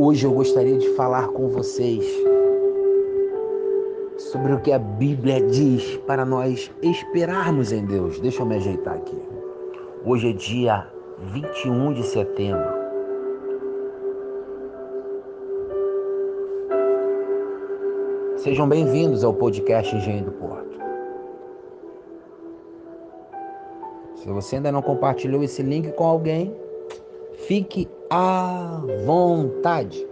Hoje eu gostaria de falar com vocês sobre o que a Bíblia diz para nós esperarmos em Deus. Deixa eu me ajeitar aqui. Hoje é dia 21 de setembro. Sejam bem-vindos ao podcast Engenho do Porto. Se você ainda não compartilhou esse link com alguém, fique à vontade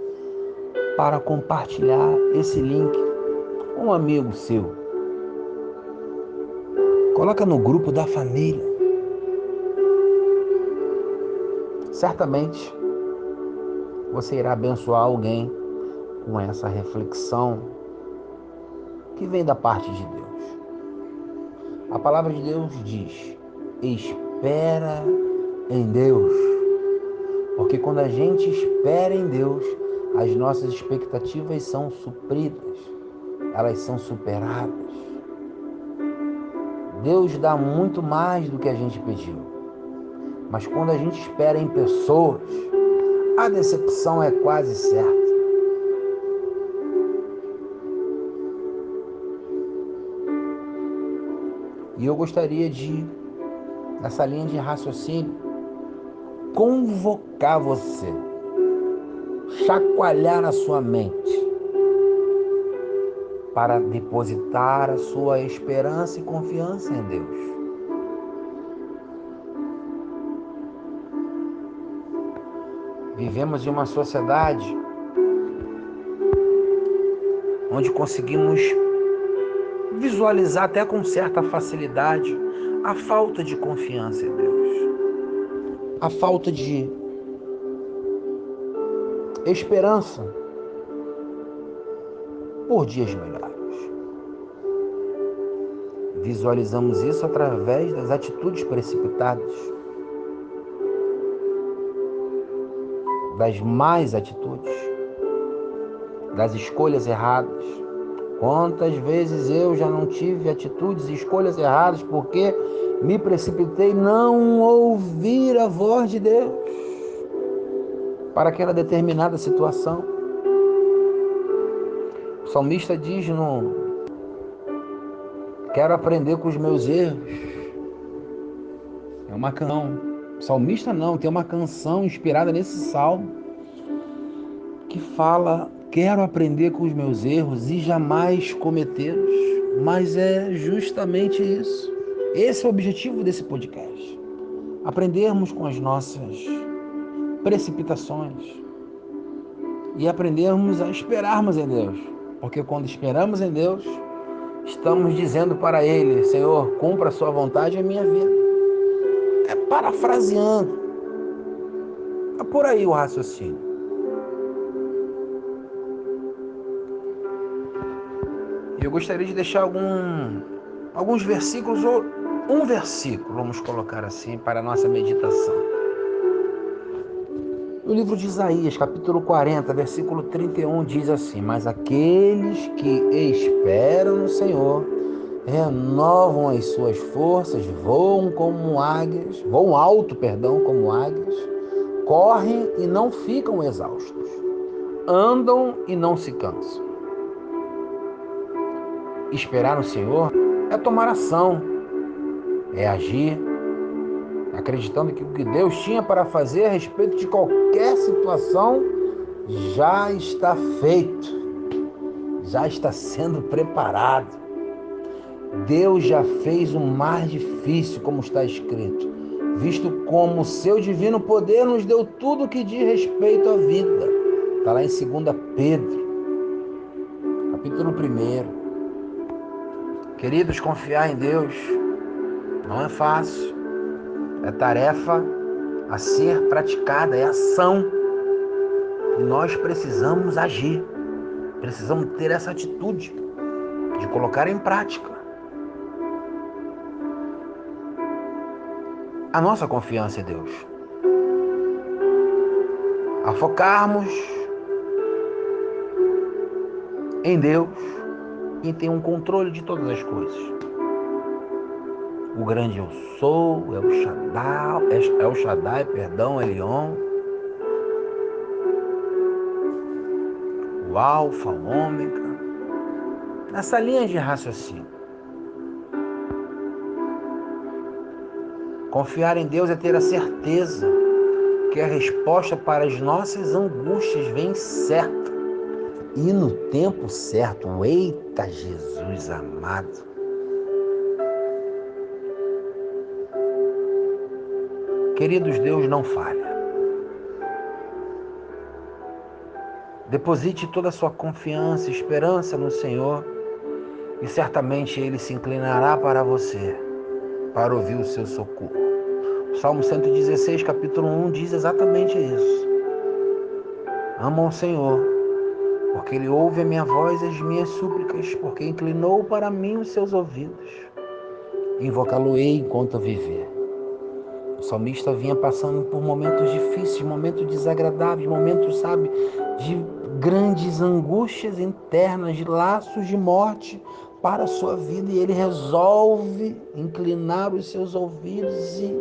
para compartilhar esse link com um amigo seu. Coloca no grupo da família. Certamente você irá abençoar alguém com essa reflexão que vem da parte de Deus. A palavra de Deus diz: espera em Deus. Porque quando a gente espera em Deus, as nossas expectativas são supridas, elas são superadas. Deus dá muito mais do que a gente pediu. Mas quando a gente espera em pessoas, a decepção é quase certa. E eu gostaria de, nessa linha de raciocínio, convocar você, chacoalhar na sua mente, para depositar a sua esperança e confiança em Deus. Vivemos em uma sociedade onde conseguimos visualizar até com certa facilidade a falta de confiança em Deus, a falta de esperança por dias melhores. Visualizamos isso através das atitudes precipitadas, das más atitudes, das escolhas erradas Quantas vezes eu já não tive atitudes e escolhas erradas porque me precipitei não ouvir a voz de Deus para aquela determinada situação. O salmista diz no quero aprender com os meus erros. É uma canção. Salmista não, tem uma canção inspirada nesse salmo que fala Quero aprender com os meus erros e jamais cometê-los. Mas é justamente isso. Esse é o objetivo desse podcast. Aprendermos com as nossas precipitações e aprendermos a esperarmos em Deus. Porque quando esperamos em Deus, estamos dizendo para Ele: Senhor, cumpra a Sua vontade em minha vida. É parafraseando. É por aí o raciocínio. eu gostaria de deixar algum, alguns versículos, ou um versículo, vamos colocar assim, para a nossa meditação. No livro de Isaías, capítulo 40, versículo 31, diz assim: Mas aqueles que esperam no Senhor renovam as suas forças, voam como águias, voam alto, perdão, como águias, correm e não ficam exaustos, andam e não se cansam. Esperar no Senhor é tomar ação, é agir, acreditando que o que Deus tinha para fazer a respeito de qualquer situação já está feito, já está sendo preparado. Deus já fez o mais difícil, como está escrito, visto como seu divino poder nos deu tudo o que diz respeito à vida. Está lá em 2 Pedro, capítulo 1. Queridos, confiar em Deus não é fácil. É tarefa a ser praticada, é ação. E nós precisamos agir. Precisamos ter essa atitude de colocar em prática. A nossa confiança em Deus. A focarmos em Deus quem tem um controle de todas as coisas. O grande eu sou, é o Shaddai, é, é o Shaddai, perdão, Elion. o Alfa, o Ômega. Nessa linha de raciocínio. Confiar em Deus é ter a certeza que a resposta para as nossas angústias vem certa e no tempo certo. Eita Jesus amado. Queridos, Deus não falha. Deposite toda a sua confiança e esperança no Senhor e certamente Ele se inclinará para você, para ouvir o seu socorro. O Salmo 116, capítulo 1 diz exatamente isso. Amam o Senhor, porque Ele ouve a minha voz e as minhas súplicas, porque inclinou para mim os seus ouvidos. Invocá-lo-ei enquanto viver. O salmista vinha passando por momentos difíceis, momentos desagradáveis, momentos, sabe, de grandes angústias internas, de laços de morte para a sua vida. E ele resolve inclinar os seus ouvidos e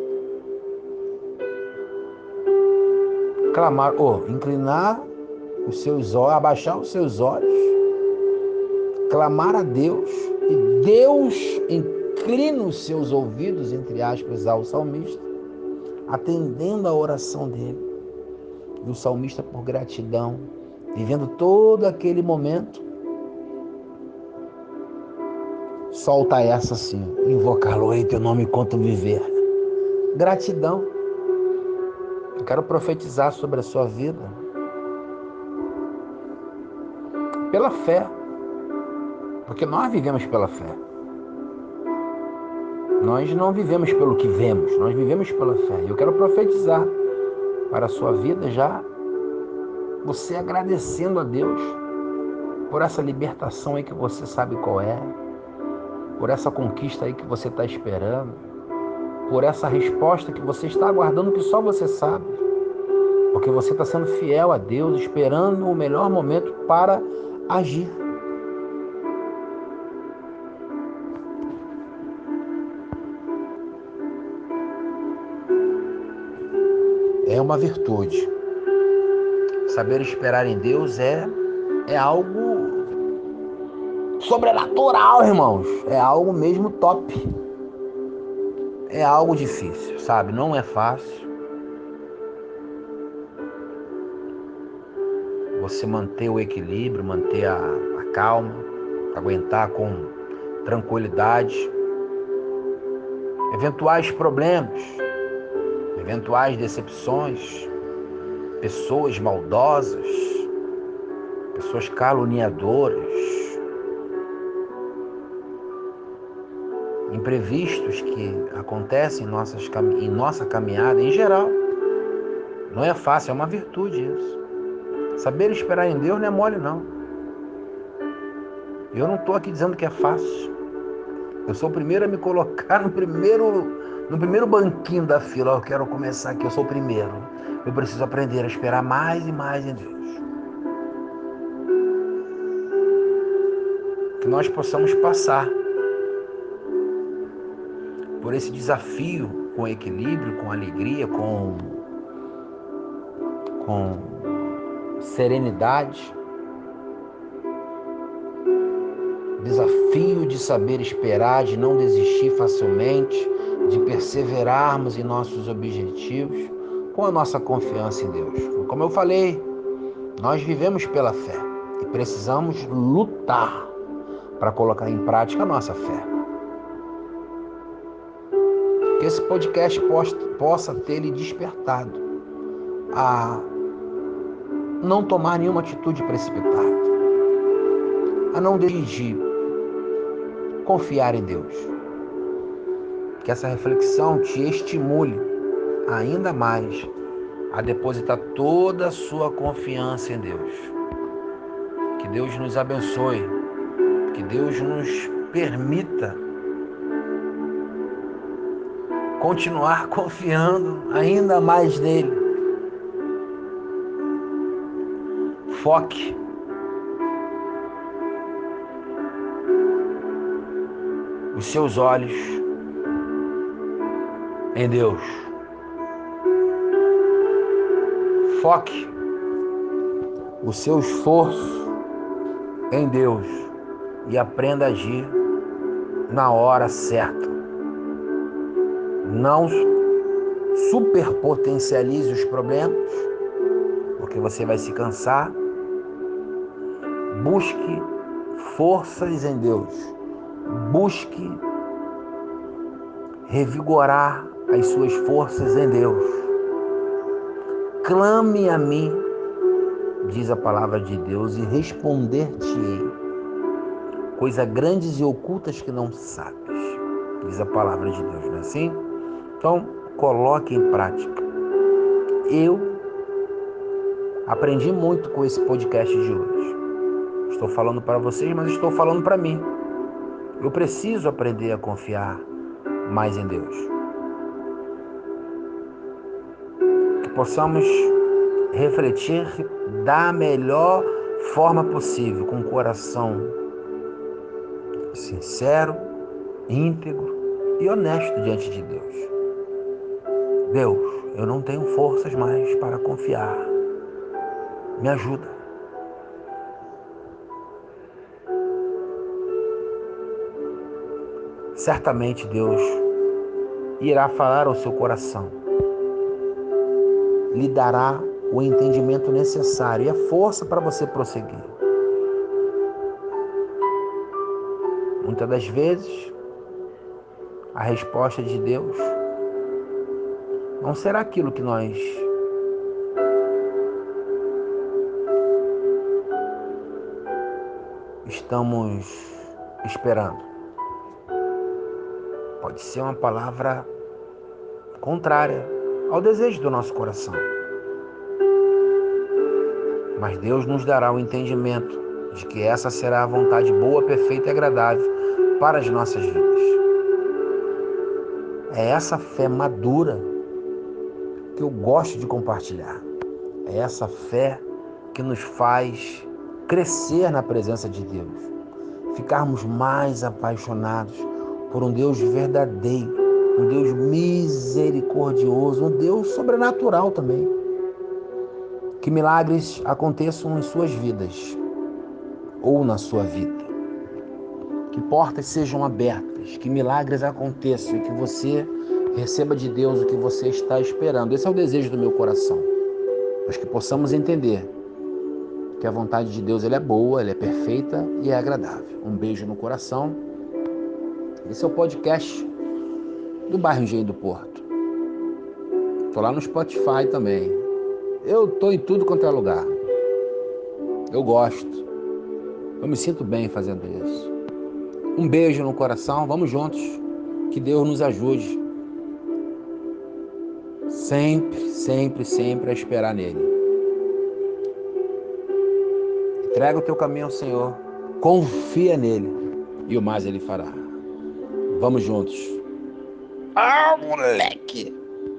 clamar, ou oh, inclinar os seus olhos, abaixar os seus olhos, clamar a Deus, e Deus inclina os seus ouvidos, entre aspas, ao salmista atendendo a oração dele. E o salmista, por gratidão, vivendo todo aquele momento, solta essa assim: invocá-lo em teu nome enquanto viver. Gratidão. Eu quero profetizar sobre a sua vida pela fé, porque nós vivemos pela fé. Nós não vivemos pelo que vemos, nós vivemos pela fé. Eu quero profetizar para a sua vida já você agradecendo a Deus por essa libertação aí que você sabe qual é, por essa conquista aí que você está esperando, por essa resposta que você está aguardando que só você sabe, porque você está sendo fiel a Deus, esperando o melhor momento para agir. é uma virtude. Saber esperar em Deus é, é algo sobrenatural, irmãos. É algo mesmo top. É algo difícil, sabe? Não é fácil. Você manter o equilíbrio, manter a, a calma, aguentar com tranquilidade. Eventuais problemas, eventuais decepções, pessoas maldosas, pessoas caluniadoras, imprevistos que acontecem em, nossas, em nossa caminhada em geral. Não é fácil, é uma virtude isso. Saber esperar em Deus não é mole, não. Eu não estou aqui dizendo que é fácil. Eu sou o primeiro a me colocar no primeiro no primeiro banquinho da fila, eu quero começar aqui, eu sou o primeiro. Eu preciso aprender a esperar mais e mais em Deus. Que nós possamos passar por esse desafio com equilíbrio, com alegria, com, com serenidade. Desafio de saber esperar, de não desistir facilmente de perseverarmos em nossos objetivos com a nossa confiança em Deus. Como eu falei, nós vivemos pela fé e precisamos lutar para colocar em prática a nossa fé. Que esse podcast possa ter lhe despertado a não tomar nenhuma atitude precipitada, a não dirigir, confiar em Deus que essa reflexão te estimule ainda mais a depositar toda a sua confiança em Deus. Que Deus nos abençoe, que Deus nos permita continuar confiando ainda mais nele. Foque os seus olhos em Deus. Foque o seu esforço em Deus e aprenda a agir na hora certa. Não superpotencialize os problemas, porque você vai se cansar. Busque forças em Deus. Busque revigorar as suas forças em Deus. Clame a mim, diz a palavra de Deus, e responder-te-ei. Coisas grandes e ocultas que não sabes, diz a palavra de Deus, não é assim? Então, coloque em prática. Eu aprendi muito com esse podcast de hoje. Estou falando para vocês, mas estou falando para mim. Eu preciso aprender a confiar mais em Deus. Que possamos refletir da melhor forma possível, com o coração sincero, íntegro e honesto diante de Deus. Deus, eu não tenho forças mais para confiar. Me ajuda. Certamente Deus irá falar ao seu coração, lhe dará o entendimento necessário e a força para você prosseguir. Muitas das vezes, a resposta de Deus não será aquilo que nós estamos esperando. Pode ser uma palavra contrária ao desejo do nosso coração. Mas Deus nos dará o entendimento de que essa será a vontade boa, perfeita e agradável para as nossas vidas. É essa fé madura que eu gosto de compartilhar. É essa fé que nos faz crescer na presença de Deus, ficarmos mais apaixonados por um Deus verdadeiro, um Deus misericordioso, um Deus sobrenatural também. Que milagres aconteçam em suas vidas ou na sua vida. Que portas sejam abertas, que milagres aconteçam e que você receba de Deus o que você está esperando. Esse é o desejo do meu coração. Mas que possamos entender que a vontade de Deus ela é boa, ela é perfeita e é agradável. Um beijo no coração esse é o podcast do bairro Engenho do Porto. Tô lá no Spotify também. Eu tô em tudo quanto é lugar. Eu gosto. Eu me sinto bem fazendo isso. Um beijo no coração, vamos juntos. Que Deus nos ajude. Sempre, sempre, sempre a esperar nele. Entrega o teu caminho ao Senhor. Confia nele. E o mais ele fará. Vamos juntos. Ah, moleque!